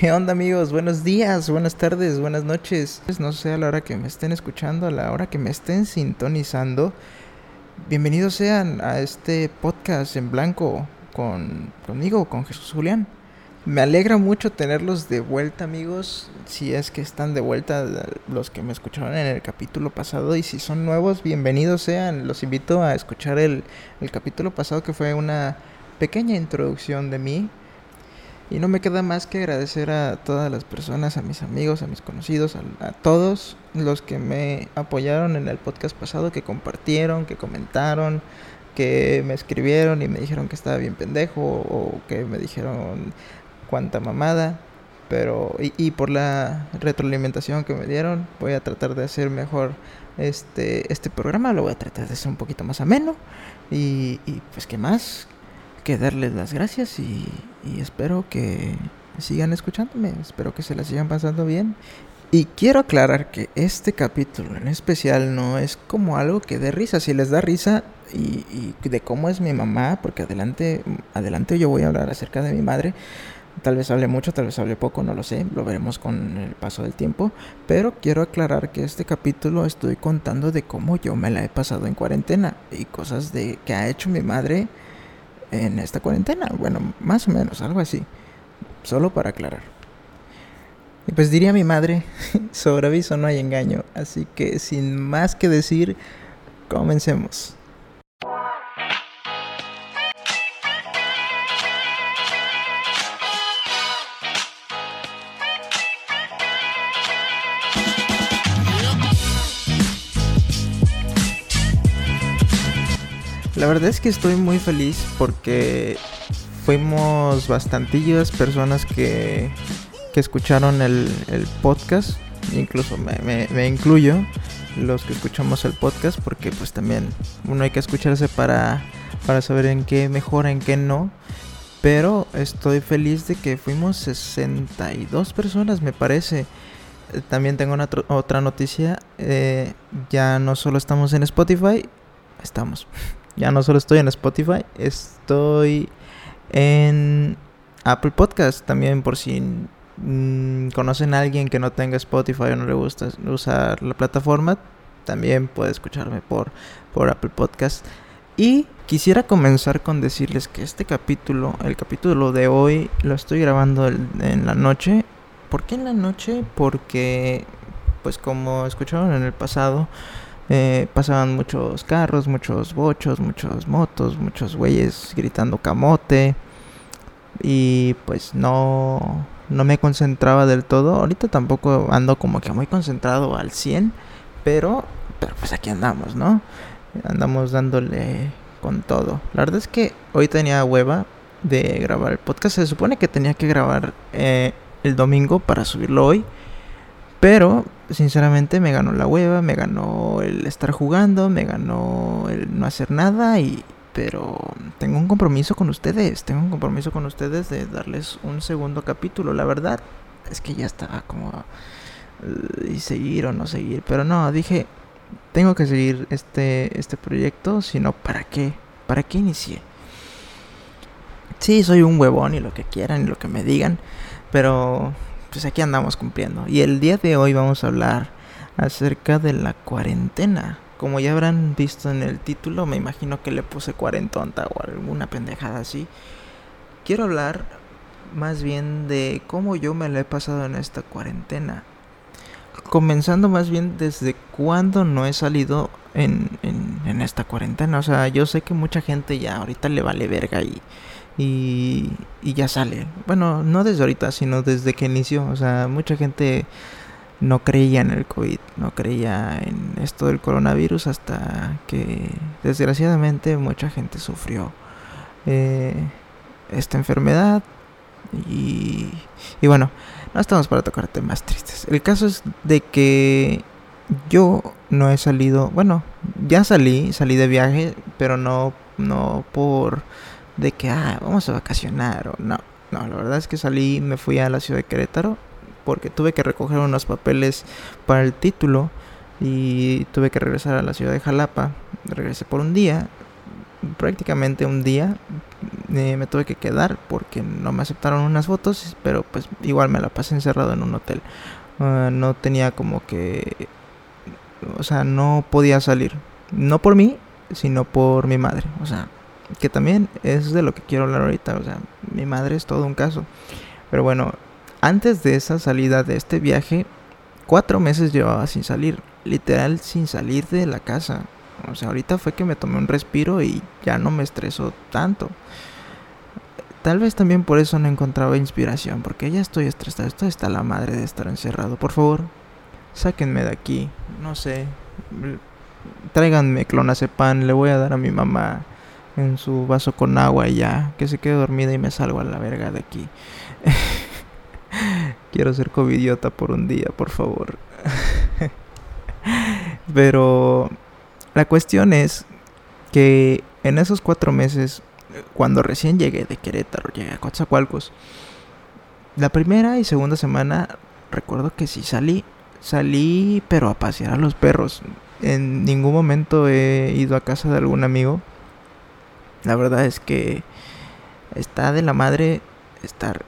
¿Qué onda amigos? Buenos días, buenas tardes, buenas noches. Pues no sé a la hora que me estén escuchando, a la hora que me estén sintonizando. Bienvenidos sean a este podcast en blanco con conmigo, con Jesús Julián. Me alegra mucho tenerlos de vuelta amigos, si es que están de vuelta los que me escucharon en el capítulo pasado y si son nuevos, bienvenidos sean. Los invito a escuchar el, el capítulo pasado que fue una pequeña introducción de mí y no me queda más que agradecer a todas las personas, a mis amigos, a mis conocidos, a, todos los que me apoyaron en el podcast pasado, que compartieron, que comentaron, que me escribieron y me dijeron que estaba bien pendejo o que me dijeron cuánta mamada. Pero, y, por la retroalimentación que me dieron, voy a tratar de hacer mejor este, este programa. Lo voy a tratar de hacer un poquito más ameno. Y, y pues, ¿qué más? Que darles las gracias y, espero que sigan escuchándome, espero que se la sigan pasando bien. Y quiero aclarar que este capítulo en especial no es como algo que dé risa, si les da risa y, y de cómo es mi mamá, porque adelante, adelante yo voy a hablar acerca de mi madre. Tal vez hable mucho, tal vez hable poco, no lo sé, lo veremos con el paso del tiempo. Pero quiero aclarar que este capítulo estoy contando de cómo yo me la he pasado en cuarentena y cosas de que ha hecho mi madre en esta cuarentena. Bueno, más o menos, algo así. Solo para aclarar. Y pues diría mi madre, sobre aviso no hay engaño. Así que sin más que decir, comencemos. La verdad es que estoy muy feliz porque fuimos bastantillas personas que, que escucharon el, podcast. Incluso me, me, incluyo los que escuchamos el podcast porque pues también uno hay que escucharse para, para saber en qué mejora, en qué no. Pero estoy feliz de que fuimos 62 personas, me parece. También tengo una otra noticia. Eh, ya no solo estamos en Spotify, estamos. Ya no solo estoy en Spotify, estoy en Apple Podcast también por si conocen a alguien que no tenga Spotify o no le gusta usar la plataforma, también puede escucharme por, por Apple Podcast. Y quisiera comenzar con decirles que este capítulo, el capítulo de hoy, lo estoy grabando en la noche. ¿Por qué en la noche? Porque, pues como escucharon en el pasado, eh, pasaban muchos carros, muchos bochos, muchos motos, muchos güeyes gritando camote. Y pues no, no me concentraba del todo. Ahorita tampoco ando como que muy concentrado al 100. Pero, pero pues aquí andamos, ¿no? Andamos dándole con todo. La verdad es que hoy tenía hueva de grabar el podcast. Se supone que tenía que grabar eh, el domingo para subirlo hoy. Pero, sinceramente, me ganó la hueva, me ganó el estar jugando, me ganó el no hacer nada y... Pero tengo un compromiso con ustedes, tengo un compromiso con ustedes de darles un segundo capítulo. La verdad es que ya estaba como... Eh, y seguir o no seguir. Pero no, dije, tengo que seguir este, este proyecto, si no, ¿para qué? ¿Para qué inicié? Sí, soy un huevón y lo que quieran y lo que me digan, pero pues aquí andamos cumpliendo. Y el día de hoy vamos a hablar acerca de la cuarentena. Como ya habrán visto en el título, me imagino que le puse cuarentonta o alguna pendejada así. Quiero hablar más bien de cómo yo me la he pasado en esta cuarentena. Comenzando más bien desde cuando no he salido en, en esta cuarentena. O sea, yo sé que mucha gente ya ahorita le vale verga y y, ya sale. Bueno, no desde ahorita, sino desde que inició. O sea, mucha gente no creía en el COVID, no creía en esto del coronavirus hasta que desgraciadamente mucha gente sufrió eh, esta enfermedad. Y, y bueno, no estamos para tocar temas tristes. El caso es de que yo no he salido, bueno, ya salí, salí de viaje, pero no, no por de que, ah, vamos a vacacionar o no. No, la verdad es que salí, me fui a la ciudad de Querétaro porque tuve que recoger unos papeles para el título y tuve que regresar a la ciudad de Jalapa. Regresé por un día, prácticamente un día, eh, me tuve que quedar porque no me aceptaron unas fotos, pero pues igual me la pasé encerrado en un hotel. Ah, no tenía como que, o sea, no podía salir. No por mí, sino por mi madre. O sea, que también es de lo que quiero hablar ahorita. O sea, mi madre es todo un caso. Pero bueno, antes de esa salida de este viaje, cuatro meses llevaba sin salir. Literal sin salir de la casa. O sea, ahorita fue que me tomé un respiro y ya no me estresó tanto. Tal vez también por eso no encontraba inspiración, porque ya estoy estresado. Esto está la madre de estar encerrado. Por favor, sáquenme de aquí. No sé. Tráiganme clonazepam. Le voy a dar a mi mamá en su vaso con agua y ya. Que se quede dormida y me salgo a la verga de aquí. Quiero ser covidiota por un día, por favor. Pero la cuestión es que en esos cuatro meses, cuando recién llegué de Querétaro, llegué a Coatzacoalcos, la primera y segunda semana recuerdo que sí salí. Salí, pero a pasear a los perros. En ningún momento he ido a casa de algún amigo. La verdad es que está de la madre estar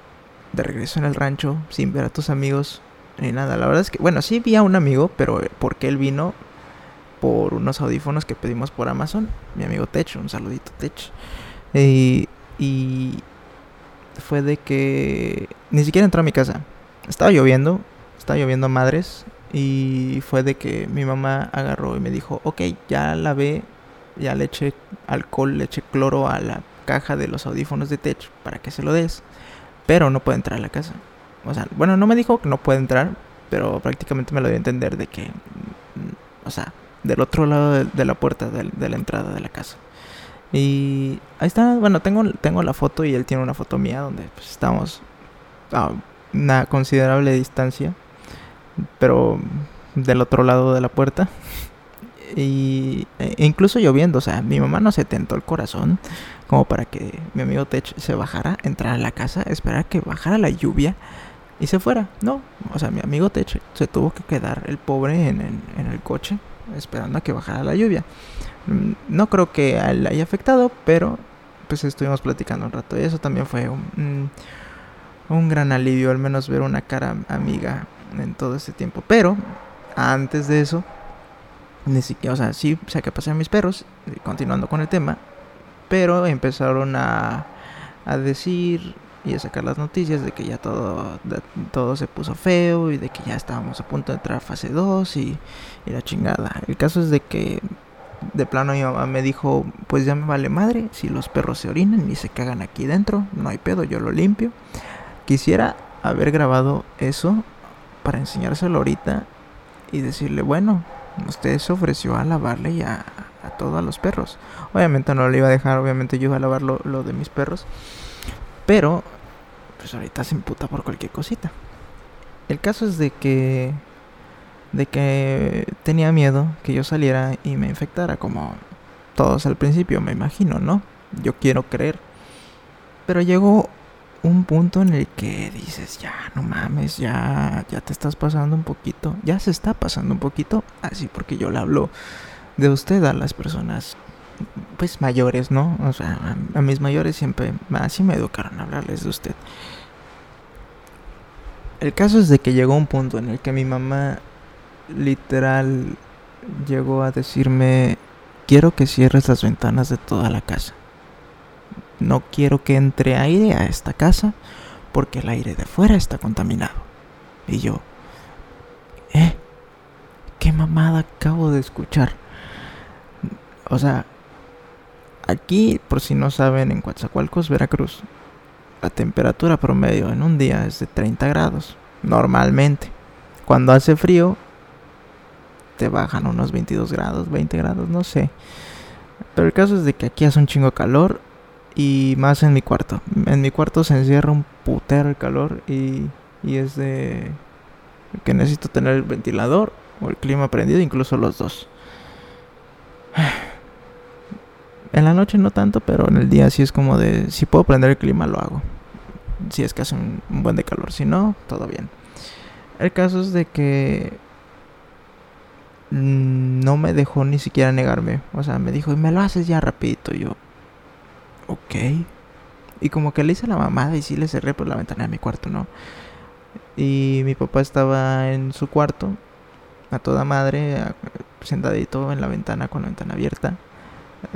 de regreso en el rancho sin ver a tus amigos ni nada. La verdad es que, bueno, sí vi a un amigo, pero porque él vino por unos audífonos que pedimos por Amazon. Mi amigo Tech, un saludito Tech. Y, y fue de que ni siquiera entró a mi casa. Estaba lloviendo, estaba lloviendo a madres. Y fue de que mi mamá agarró y me dijo, ok, ya la ve, ya le eché alcohol, le eché cloro a la caja de los audífonos de Tech para que se lo des. Pero no puede entrar a la casa. O sea, bueno, no me dijo que no puede entrar, pero prácticamente me lo dio a entender de que, o sea, del otro lado de, la puerta de, la entrada de la casa. Y ahí está, bueno, tengo, tengo la foto y él tiene una foto mía donde pues, estamos a una considerable distancia, pero del otro lado de la puerta. Y e incluso lloviendo, o sea, mi mamá no se tentó el corazón como para que mi amigo Tech se bajara, entrar a la casa, esperar que bajara la lluvia y se fuera. No, o sea, mi amigo Tech se tuvo que quedar el pobre en el coche esperando a que bajara la lluvia. Mm, no creo que a él haya afectado, pero pues estuvimos platicando un rato y eso también fue un, un gran alivio, al menos ver una cara amiga en todo este tiempo. Pero antes de eso, ni siquiera, o sea, sí saqué a pasear mis perros, continuando con el tema, pero empezaron a, a decir y a sacar las noticias de que ya todo, todo se puso feo y de que ya estábamos a punto de entrar a fase 2 y, y la chingada. El caso es de que de plano mi mamá me dijo, pues ya me vale madre, si los perros se orinan y se cagan aquí dentro, no hay pedo, yo lo limpio. Quisiera haber grabado eso para enseñárselo ahorita y decirle, bueno, usted se ofreció a lavarle y a, a todos los perros. Obviamente no lo iba a dejar, obviamente yo iba a lavar lo, lo de mis perros. Pero pues ahorita se imputa por cualquier cosita. El caso es de que de que tenía miedo que yo saliera y me infectara como todos al principio, me imagino, ¿no? Yo quiero creer. Pero llegó un punto en el que dices, ya, no mames, ya, ya te estás pasando un poquito, ya se está pasando un poquito, así porque yo le hablo de usted a las personas, pues mayores, ¿no? O sea, a, a mis mayores siempre, así me educaron a hablarles de usted. El caso es de que llegó un punto en el que mi mamá literal llegó a decirme, quiero que cierres las ventanas de toda la casa. No quiero que entre aire a esta casa porque el aire de fuera está contaminado. Y yo, ¿eh? ¿Qué mamada acabo de escuchar? O sea, aquí, por si no saben, en Coatzacoalcos, Veracruz, la temperatura promedio en un día es de 30 grados, normalmente. Cuando hace frío, te bajan unos 22 grados, 20 grados, no sé. Pero el caso es de que aquí hace un chingo calor y más en mi cuarto. En mi cuarto se encierra un putero el calor y, y es de que necesito tener el ventilador o el clima prendido, incluso los dos. En la noche no tanto, pero en el día sí es como de, si puedo prender el clima lo hago. Si es que hace un, buen de calor, si no, todo bien. El caso es de que no me dejó ni siquiera negarme. O sea, me dijo, y me lo haces ya rapidito. yo, ok. Y como que le hice la mamada y sí le cerré por la ventana de mi cuarto, ¿no? Y mi papá estaba en su cuarto, a toda madre, sentadito en la ventana con la ventana abierta.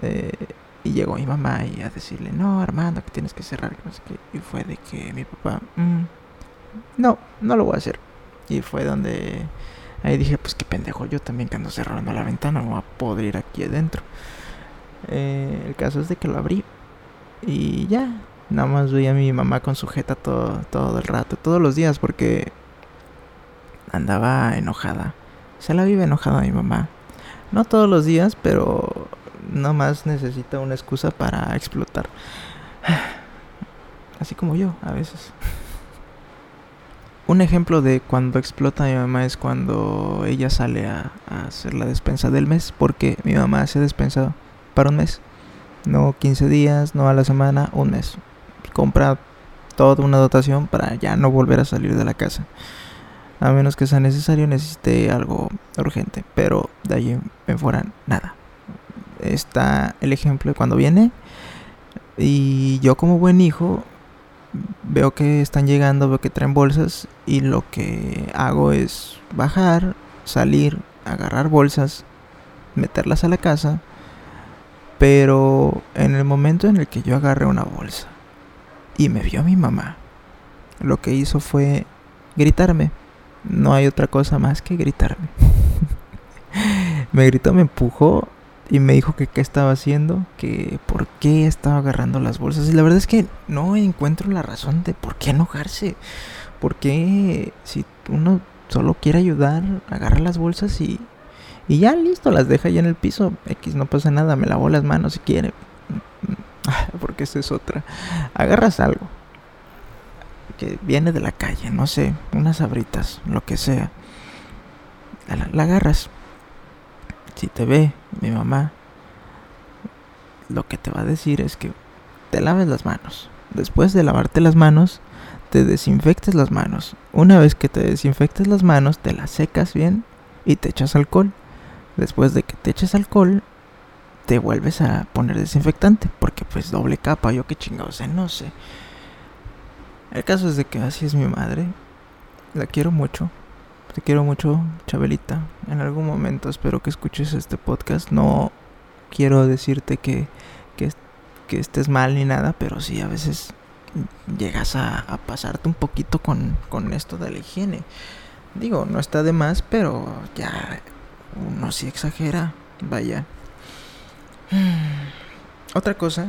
Eh, y llegó mi mamá y a decirle, no, Armando, que tienes que cerrar. Y fue de que mi papá, mm, no, no lo voy a hacer. Y fue donde ahí dije, pues qué pendejo, yo también que ando cerrando la ventana, no voy a aquí adentro. Eh, el caso es de que lo abrí y ya, nada más veía a mi mamá con sujeta todo, todo el rato, todos los días, porque andaba enojada. Se la vive enojada mi mamá. No todos los días, pero nada más necesita una excusa para explotar. Así como yo, a veces. Un ejemplo de cuando explota mi mamá es cuando ella sale a, hacer la despensa del mes, porque mi mamá hace despensa para un mes. No 15 días, no a la semana, un mes. Compra toda una dotación para ya no volver a salir de la casa. A menos que sea necesario, necesite algo urgente. Pero de ahí en fuera, nada está el ejemplo de cuando viene. Y yo como buen hijo veo que están llegando, veo que traen bolsas y lo que hago es bajar, salir, agarrar bolsas, meterlas a la casa. Pero en el momento en el que yo agarré una bolsa y me vio mi mamá, lo que hizo fue gritarme. No hay otra cosa más que gritarme. me gritó, me empujó y me dijo que qué estaba haciendo, que por qué estaba agarrando las bolsas. Y la verdad es que no encuentro la razón de por qué enojarse. Por qué si uno solo quiere ayudar, agarra las bolsas y, y ya listo, las deja ya en el piso. X no pasa nada, me lavo las manos si quiere. Porque esa es otra. Agarras algo que viene de la calle, no sé, unas abritas, lo que sea. La agarras si te ve mi mamá, lo que te va a decir es que te laves las manos. Después de lavarte las manos, te desinfectes las manos. Una vez que te desinfectes las manos, te las secas bien y te echas alcohol. Después de que te eches alcohol, te vuelves a poner desinfectante. Porque pues doble capa, yo qué chingados, no sé. El caso es de que así es mi madre. La quiero mucho. Te quiero mucho, Chabelita. En algún momento espero que escuches este podcast. No quiero decirte que, que, estés mal ni nada, pero sí a veces llegas a, pasarte un poquito con, con esto de la higiene. Digo, no está de más, pero ya uno sí exagera. Vaya. Otra cosa.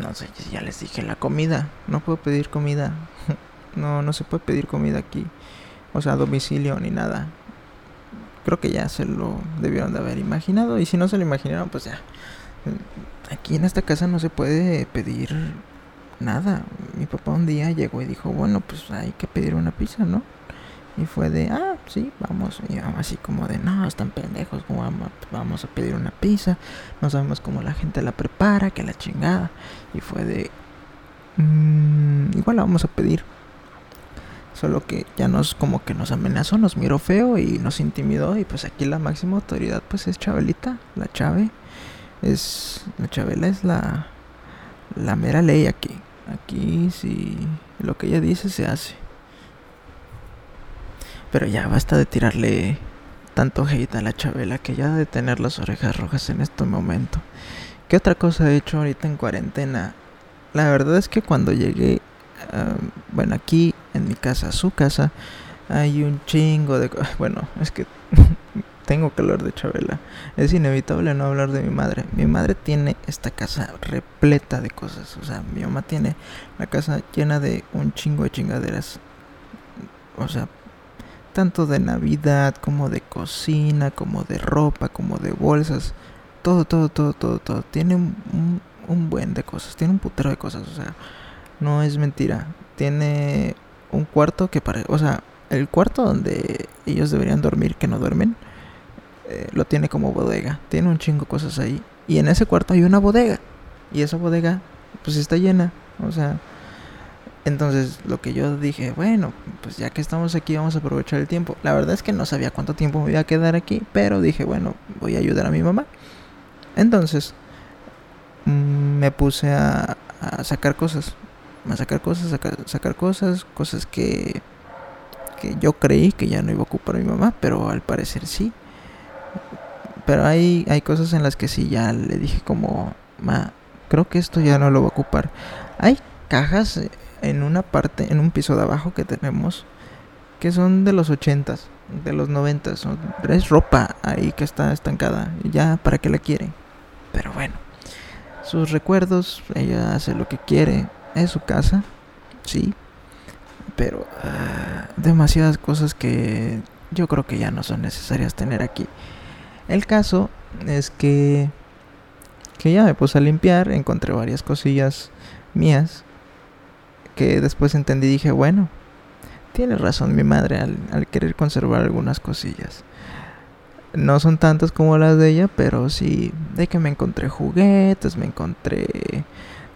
No sé, ya les dije, la comida. No puedo pedir comida. No, no se puede pedir comida aquí o sea, domicilio ni nada. Creo que ya se lo debieron de haber imaginado y si no se lo imaginaron, pues ya. Aquí en esta casa no se puede pedir nada. Mi papá un día llegó y dijo, bueno, pues hay que pedir una pizza, ¿no? Y fue de, ah, sí, vamos. Y así como de, no, están pendejos, como vamos a pedir una pizza. No sabemos cómo la gente la prepara, que la chingada. Y fue de, mmm, igual la vamos a pedir. Solo que ya nos como que nos amenazó, nos miró feo y nos intimidó. Y pues aquí la máxima autoridad pues es Chabelita, la Chave. Es, la Chabela es la, la mera ley aquí. Aquí si lo que ella dice se hace. Pero ya basta de tirarle tanto hate a la Chabela que ya de tener las orejas rojas en este momento. ¿Qué otra cosa he hecho ahorita en cuarentena? La verdad es que cuando llegué bueno, aquí en mi casa, su casa, hay un chingo de... Bueno, es que tengo hablar de Chabela. Es inevitable no hablar de mi madre. Mi madre tiene esta casa repleta de cosas. O sea, mi mamá tiene la casa llena de un chingo de chingaderas. O sea, tanto de Navidad como de cocina, como de ropa, como de bolsas. Todo, todo, todo, todo, todo. Tiene un, un buen de cosas. Tiene un putero de cosas. O sea, no es mentira. Tiene un cuarto que parece... O sea, el cuarto donde ellos deberían dormir, que no duermen, eh, lo tiene como bodega. Tiene un chingo cosas ahí. Y en ese cuarto hay una bodega. Y esa bodega, pues está llena. O sea, entonces lo que yo dije, bueno, pues ya que estamos aquí vamos a aprovechar el tiempo. La verdad es que no sabía cuánto tiempo me iba a quedar aquí, pero dije, bueno, voy a ayudar a mi mamá. Entonces, mm, me puse a, a sacar cosas. A sacar cosas, sacar, sacar cosas, cosas que, que yo creí que ya no iba a ocupar mi mamá, pero al parecer sí. Pero hay, hay cosas en las que sí ya le dije como, ma, creo que esto ya no lo va a ocupar. Hay cajas en una parte, en un piso de abajo que tenemos, que son de los ochentas, de los noventas. Es ropa ahí que está estancada. Ya, ¿para qué la quiere? Pero bueno, sus recuerdos, ella hace lo que quiere. Es su casa, sí. Pero ah, demasiadas cosas que yo creo que ya no son necesarias tener aquí. El caso es que que ya me puse a limpiar, encontré varias cosillas mías que después entendí y dije, bueno, tiene razón mi madre al, querer conservar algunas cosillas. No son tantas como las de ella, pero sí, de que me encontré juguetes, me encontré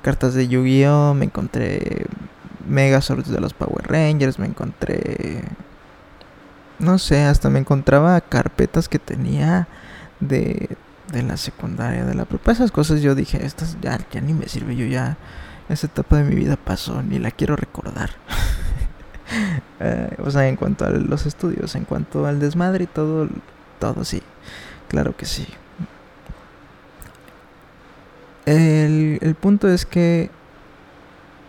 cartas de Yu-Gi-Oh, me encontré Megazords de los Power Rangers, me encontré... No sé, hasta me encontraba carpetas que tenía de de la secundaria, de la prepa, esas cosas yo dije, estas ya, ya ni me sirve, yo ya, esa etapa de mi vida pasó, ni la quiero recordar. Eh, o sea, en cuanto a los estudios, en cuanto al desmadre y todo, todo sí, claro que sí. El, el punto es que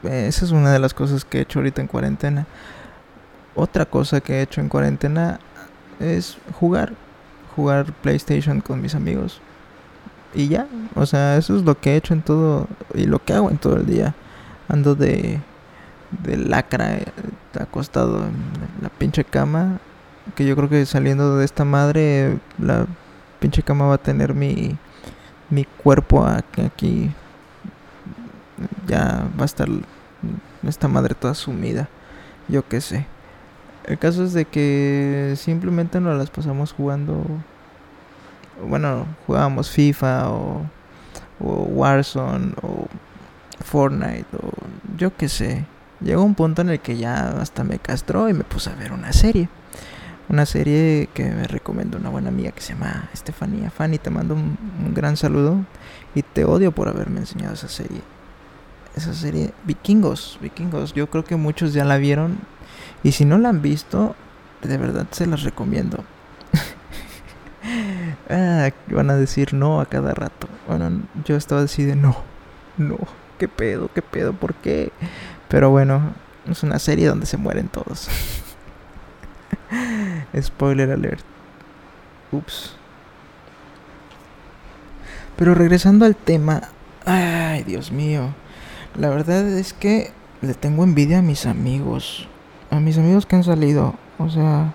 eh, esa es una de las cosas que he hecho ahorita en cuarentena. Otra cosa que he hecho en cuarentena es jugar jugar PlayStation con mis amigos. Y ya, o sea, eso es lo que he hecho en todo y lo que hago en todo el día. Ando de, de lacra, eh, acostado en la pinche cama. Que yo creo que saliendo de esta madre, la pinche cama va a tener mi, mi cuerpo aquí, aquí. Ya va a estar esta madre toda sumida. Yo qué sé. El caso es de que simplemente nos las pasamos jugando. Bueno, jugábamos FIFA o, o Warzone o Fortnite o yo qué sé. Llegó un punto en el que ya hasta me castró y me puse a ver una serie. Una serie que me recomendó una buena amiga que se llama Estefanía. Fanny, te mando un, un gran saludo y te odio por haberme enseñado esa serie. Esa serie, Vikingos, Vikingos. Yo creo que muchos ya la vieron y si no la han visto, de verdad se las recomiendo. Ah, van a decir no a cada rato. Bueno, yo estaba decidiendo no, no, qué pedo, qué pedo, ¿por qué? Pero bueno, es una serie donde se mueren todos. Spoiler alert. Ups. Pero regresando al tema, ay, Dios mío. La verdad es que le tengo envidia a mis amigos a mis amigos que han salido, o sea,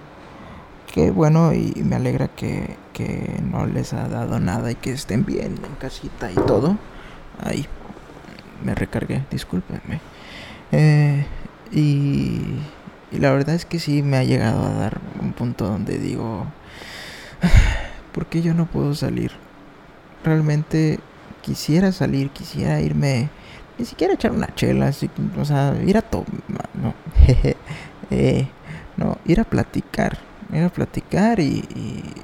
qué bueno y me alegra que, que no les ha dado nada y que estén bien en casita y todo. Ahí, me recargué, discúlpenme. Eh, y, y la verdad es que sí me ha llegado a dar un punto donde digo, ¿por qué yo no puedo salir? Realmente quisiera salir, quisiera irme ni siquiera echar una chela, o sea, ir a tomar, no, eh, no, ir a platicar, ir a platicar y,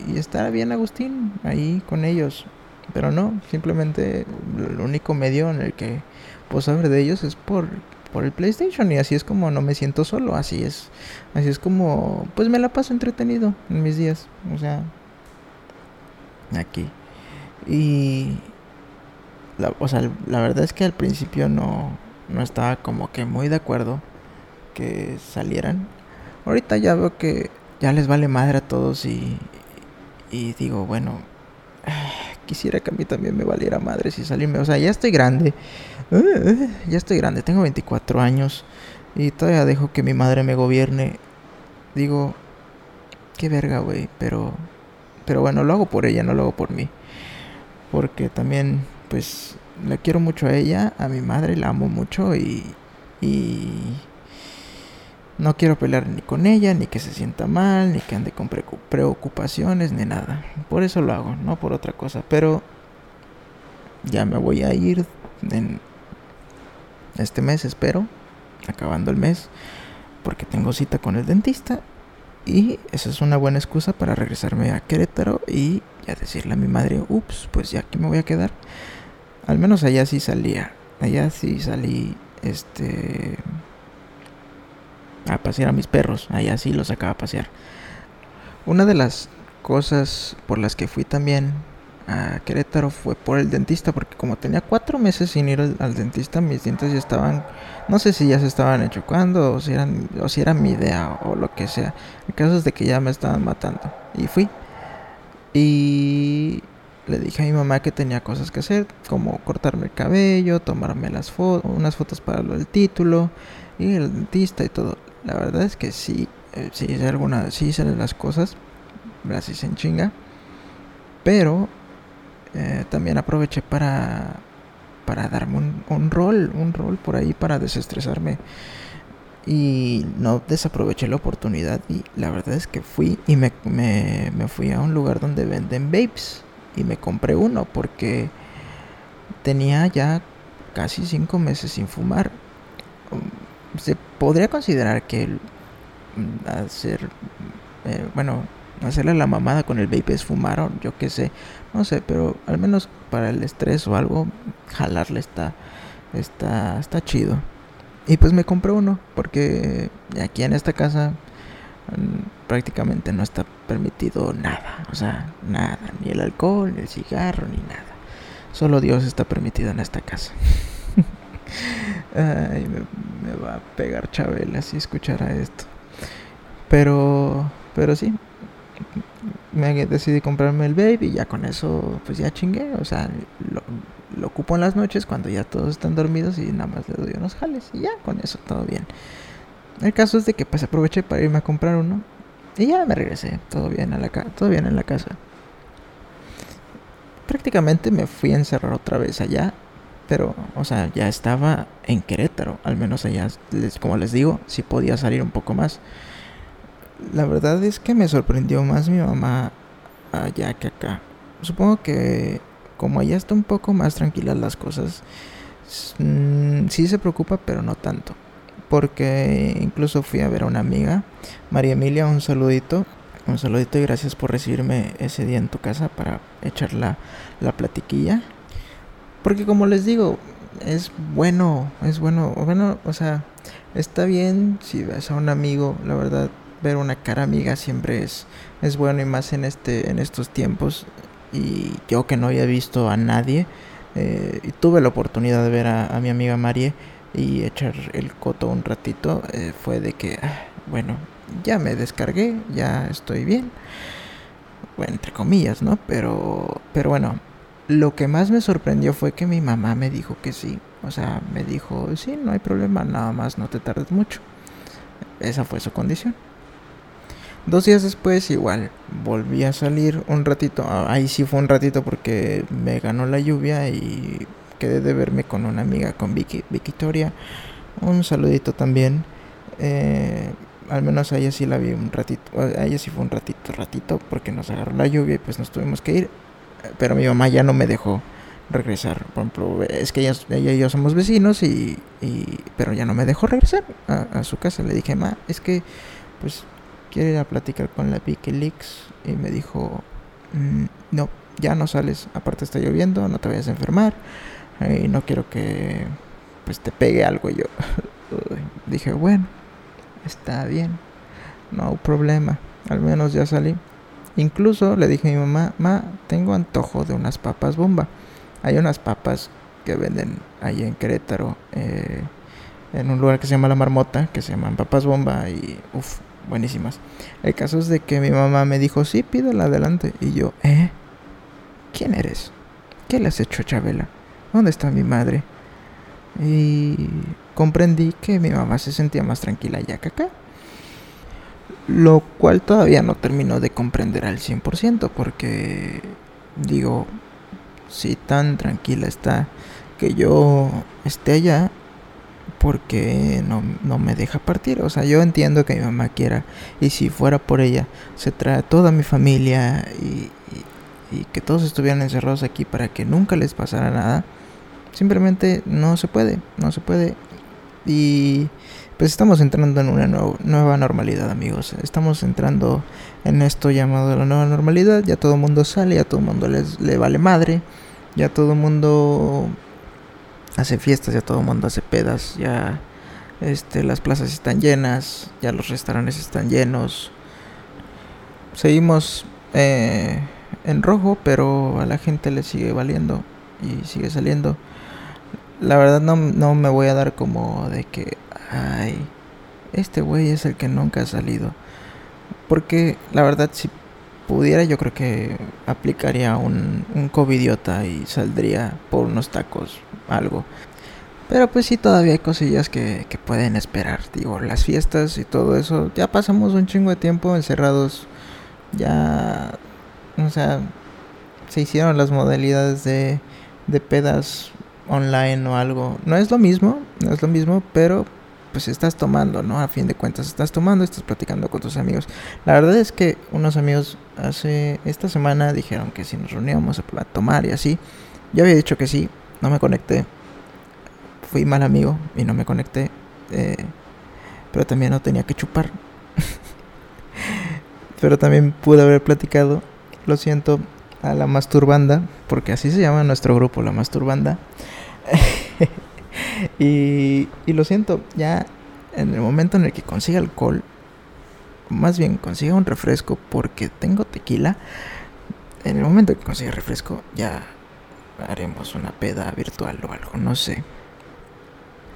y, estar bien Agustín ahí con ellos, pero no, simplemente el único medio en el que puedo saber de ellos es por, por el PlayStation y así es como no me siento solo, así es, así es como, pues me la paso entretenido en mis días, o sea, aquí. Y, la, o sea, la verdad es que al principio no, no estaba como que muy de acuerdo que salieran. Ahorita ya veo que ya les vale madre a todos y, y digo, bueno, quisiera que a mí también me valiera madre si salirme. O sea, ya estoy grande. ya estoy grande, tengo 24 años y todavía dejo que mi madre me gobierne. Digo, qué verga, güey, pero pero bueno, lo hago por ella, no lo hago por mí. Porque también pues la quiero mucho a ella, a mi madre la amo mucho y, y no quiero pelear ni con ella, ni que se sienta mal, ni que ande con preocupaciones, ni nada. Por eso lo hago, no por otra cosa. Pero ya me voy a ir en este mes, espero, acabando el mes, porque tengo cita con el dentista. Y esa es una buena excusa para regresarme a Querétaro y ya decirle a mi madre, ups, pues ya aquí me voy a quedar. Al menos allá sí salía. allá sí salí, este, a pasear a mis perros, allá sí los sacaba a pasear. Una de las cosas por las que fui también a Querétaro fue por el dentista, porque como tenía cuatro meses sin ir al, dentista, mis dientes ya estaban, no sé si ya se estaban enchucando o si, eran, o si era mi idea o lo que sea. El caso es de que ya me estaban matando. Y fui. Y le dije a mi mamá que tenía cosas que hacer, como cortarme el cabello, tomarme las fotos, unas fotos para el título, y el dentista y todo. La verdad es que sí, eh, sí hice algunas, sí hice las cosas, las hice en chinga, pero eh, también aproveché para, para darme un, rol, un rol por ahí para desestresarme. Y no desaproveché la oportunidad y la verdad es que fui y me, me, me fui a un lugar donde venden vapes y me compré uno porque tenía ya casi cinco meses sin fumar. Se podría considerar que mm, hacer, eh, bueno, hacerle la mamada con el vape es fumar o yo qué sé, no sé, pero al menos para el estrés o algo, jalarle está, está, está chido. Y pues me compré uno, porque aquí en esta casa mm, prácticamente no está permitido nada, o sea, nada, ni el alcohol, ni el cigarro, ni nada. Solo Dios está permitido en esta casa. Ay, me, va a pegar Chabela si escuchara esto. Pero, pero sí, me decidí comprarme el vape y ya con eso pues ya chingué, o sea, lo, ocupo en las noches cuando ya todos están dormidos y nada más le doy unos jales y ya con eso todo bien. El caso es de que pues aproveché para irme a comprar uno y ya me regresé, todo bien a la todo bien en la casa. Prácticamente me fui a encerrar otra vez allá, pero o sea, ya estaba en Querétaro, al menos allá como les digo, si podía salir un poco más la verdad es que me sorprendió más mi mamá allá que acá. Supongo que como allá está un poco más tranquilas las cosas, mm, sí se preocupa, pero no tanto. Porque incluso fui a ver a una amiga, María Emilia, un saludito. Un saludito y gracias por recibirme ese día en tu casa para echar la, la platiquilla. Porque como les digo, es bueno, es bueno, bueno, o sea, está bien si ves a un amigo, la verdad, ver una cara amiga siempre es, es bueno y más en, este, en estos tiempos. Y yo que no había visto a nadie, eh, y tuve la oportunidad de ver a, mi amiga Marie y echar el coto un ratito, eh, fue de que, ah, bueno, ya me descargué, ya estoy bien. Bueno, entre comillas, ¿no? Pero, pero bueno, lo que más me sorprendió fue que mi mamá me dijo que sí. O sea, me dijo, sí, no hay problema, nada más no te tardes mucho. Esa fue su condición. Dos días después igual volví a salir un ratito. Ah, ahí sí fue un ratito porque me ganó la lluvia y quedé de verme con una amiga, con Vicky, Victoria. Un saludito también. Eh, al menos a sí la vi un ratito. A sí fue un ratito, ratito porque nos agarró la lluvia y pues nos tuvimos que ir. Pero mi mamá ya no me dejó regresar. Por ejemplo, es que ella, y yo somos vecinos y, pero ya no me dejó regresar a, su casa. Le dije, ma, es que pues quiere ir a platicar con la Leaks y me dijo, mm, no, ya no sales, aparte está lloviendo, no te vayas a enfermar y no quiero que pues te pegue algo yo. Dije, bueno, está bien, no problema, al menos ya salí. Incluso le dije a mi mamá, ma, tengo antojo de unas papas bomba. Hay unas papas que venden ahí en Querétaro, eh, en un lugar que se llama La Marmota, que se llaman papas bomba y uff, buenísimas. El caso es de que mi mamá me dijo, sí, pídela adelante. Y yo, ¿eh? ¿Quién eres? ¿Qué le has hecho a Chabela? ¿Dónde está mi madre? Y comprendí que mi mamá se sentía más tranquila ya que acá. Lo cual todavía no termino de comprender al 100% porque digo, si tan tranquila está que yo esté allá, porque no, no, me deja partir. O sea, yo entiendo que mi mamá quiera y si fuera por ella, se trae toda mi familia y, y, que todos estuvieran encerrados aquí para que nunca les pasara nada. Simplemente no se puede, no se puede. Y pues estamos entrando en una nueva normalidad, amigos. Estamos entrando en esto llamado la nueva normalidad. Ya todo el mundo sale, ya todo el mundo les, le vale madre. Ya todo el mundo hace fiestas, ya todo el mundo hace pedas, ya este, las plazas están llenas, ya los restaurantes están llenos. Seguimos eh, en rojo, pero a la gente le sigue valiendo y sigue saliendo. La verdad no, no me voy a dar como de que, ay, este güey es el que nunca ha salido. Porque la verdad si pudiera yo creo que aplicaría un, un covidiota y saldría por unos tacos, algo. Pero pues sí, todavía hay cosillas que, que pueden esperar. Digo, las fiestas y todo eso. Ya pasamos un chingo de tiempo encerrados. Ya, o sea, se hicieron las modalidades de, de pedas online o algo. No es lo mismo, no es lo mismo, pero pues estás tomando, ¿no? A fin de cuentas, estás tomando, estás platicando con tus amigos. La verdad es que unos amigos hace esta semana dijeron que si nos reuníamos a tomar y así. Yo había dicho que sí, no me conecté. Fui mal amigo y no me conecté. Eh, pero también no tenía que chupar. pero también pude haber platicado. Lo siento a la masturbanda, porque así se llama nuestro grupo, la masturbanda. y, y lo siento, ya en el momento en el que consiga alcohol, más bien consiga un refresco porque tengo tequila, en el momento en que consiga refresco ya haremos una peda virtual o algo, no sé.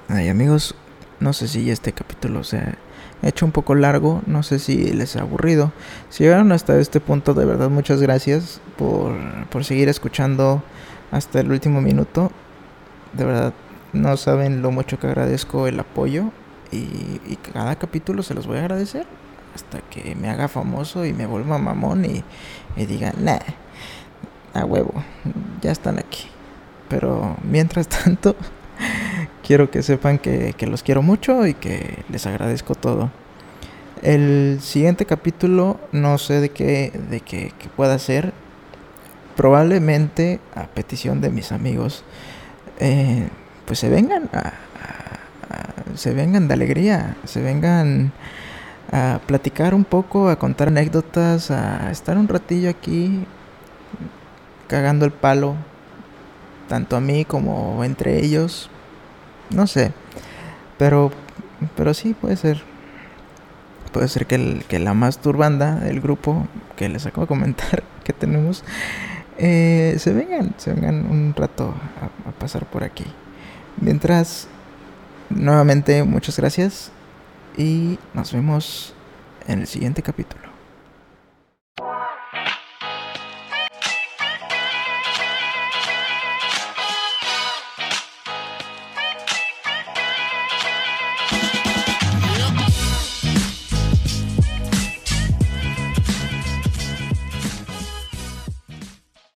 Ay amigos, no sé si este capítulo se ha hecho un poco largo, no sé si les ha aburrido. Si llegaron hasta este punto, de verdad muchas gracias por, por seguir escuchando hasta el último minuto. De verdad, no saben lo mucho que agradezco el apoyo y, cada capítulo se los voy a agradecer hasta que me haga famoso y me vuelva mamón y, y diga, nah, a huevo, ya están aquí. Pero mientras tanto, quiero que sepan que, que, los quiero mucho y que les agradezco todo. El siguiente capítulo no sé de qué, de qué, qué pueda ser. Probablemente a petición de mis amigos. Eh, pues se vengan se vengan de alegría, se vengan a platicar un poco, a contar anécdotas, a estar un ratillo aquí cagando el palo, tanto a mí como entre ellos, no sé, pero, pero sí puede ser, puede ser que, el, que la masturbanda, el grupo que les acabo de comentar que tenemos, eh, se vengan, se vengan un rato a pasar por aquí. Mientras, nuevamente muchas gracias y nos vemos en el siguiente capítulo.